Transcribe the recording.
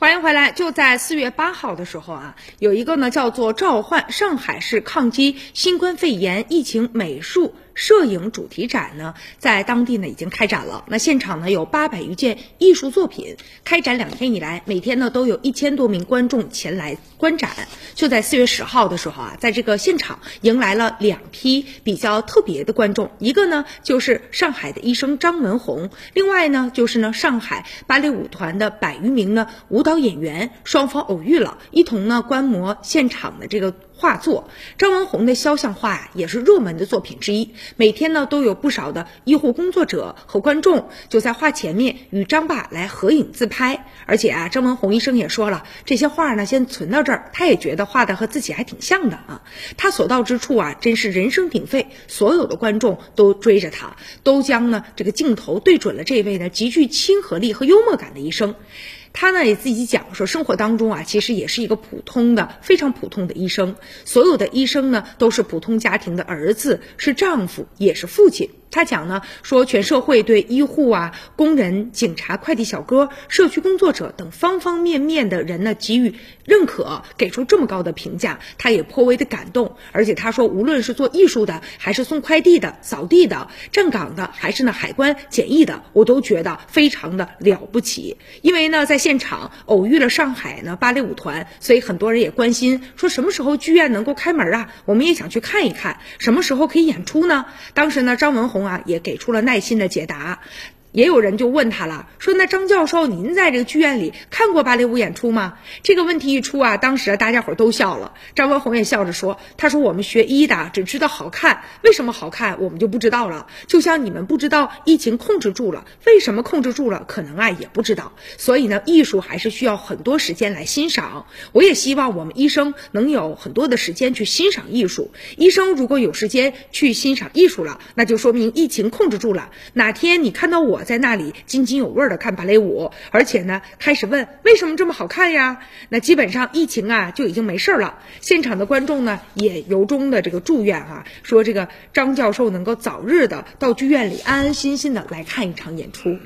欢迎回来。就在四月八号的时候啊，有一个呢叫做召唤上海市抗击新冠肺炎疫情美术摄影主题展呢，在当地呢已经开展了。那现场呢有八百余件艺术作品。开展两天以来，每天呢都有一千多名观众前来观展。就在四月十号的时候啊，在这个现场迎来了两批比较特别的观众，一个呢就是上海的医生张文红，另外呢就是呢上海芭蕾舞团的百余名呢舞。蹈演员双方偶遇了，一同呢观摩现场的这个。画作张文宏的肖像画呀，也是热门的作品之一。每天呢，都有不少的医护工作者和观众就在画前面与张爸来合影自拍。而且啊，张文宏医生也说了，这些画呢先存到这儿，他也觉得画的和自己还挺像的啊。他所到之处啊，真是人声鼎沸，所有的观众都追着他，都将呢这个镜头对准了这位呢极具亲和力和幽默感的医生。他呢也自己讲说，生活当中啊，其实也是一个普通的、非常普通的医生。所有的医生呢，都是普通家庭的儿子，是丈夫，也是父亲。他讲呢，说全社会对医护啊、工人、警察、快递小哥、社区工作者等方方面面的人呢给予认可，给出这么高的评价，他也颇为的感动。而且他说，无论是做艺术的，还是送快递的、扫地的、站岗的，还是呢海关检疫的，我都觉得非常的了不起。因为呢，在现场偶遇了上海呢芭蕾舞团，所以很多人也关心，说什么时候剧院能够开门啊？我们也想去看一看，什么时候可以演出呢？当时呢，张文红。啊，也给出了耐心的解答。也有人就问他了，说那张教授，您在这个剧院里看过芭蕾舞演出吗？这个问题一出啊，当时大家伙都笑了。张文宏也笑着说：“他说我们学医的只知道好看，为什么好看我们就不知道了。就像你们不知道疫情控制住了，为什么控制住了，可能啊也不知道。所以呢，艺术还是需要很多时间来欣赏。我也希望我们医生能有很多的时间去欣赏艺术。医生如果有时间去欣赏艺术了，那就说明疫情控制住了。哪天你看到我。”在那里津津有味的看芭蕾舞，而且呢，开始问为什么这么好看呀？那基本上疫情啊就已经没事了。现场的观众呢也由衷的这个祝愿啊，说这个张教授能够早日的到剧院里安安心心的来看一场演出。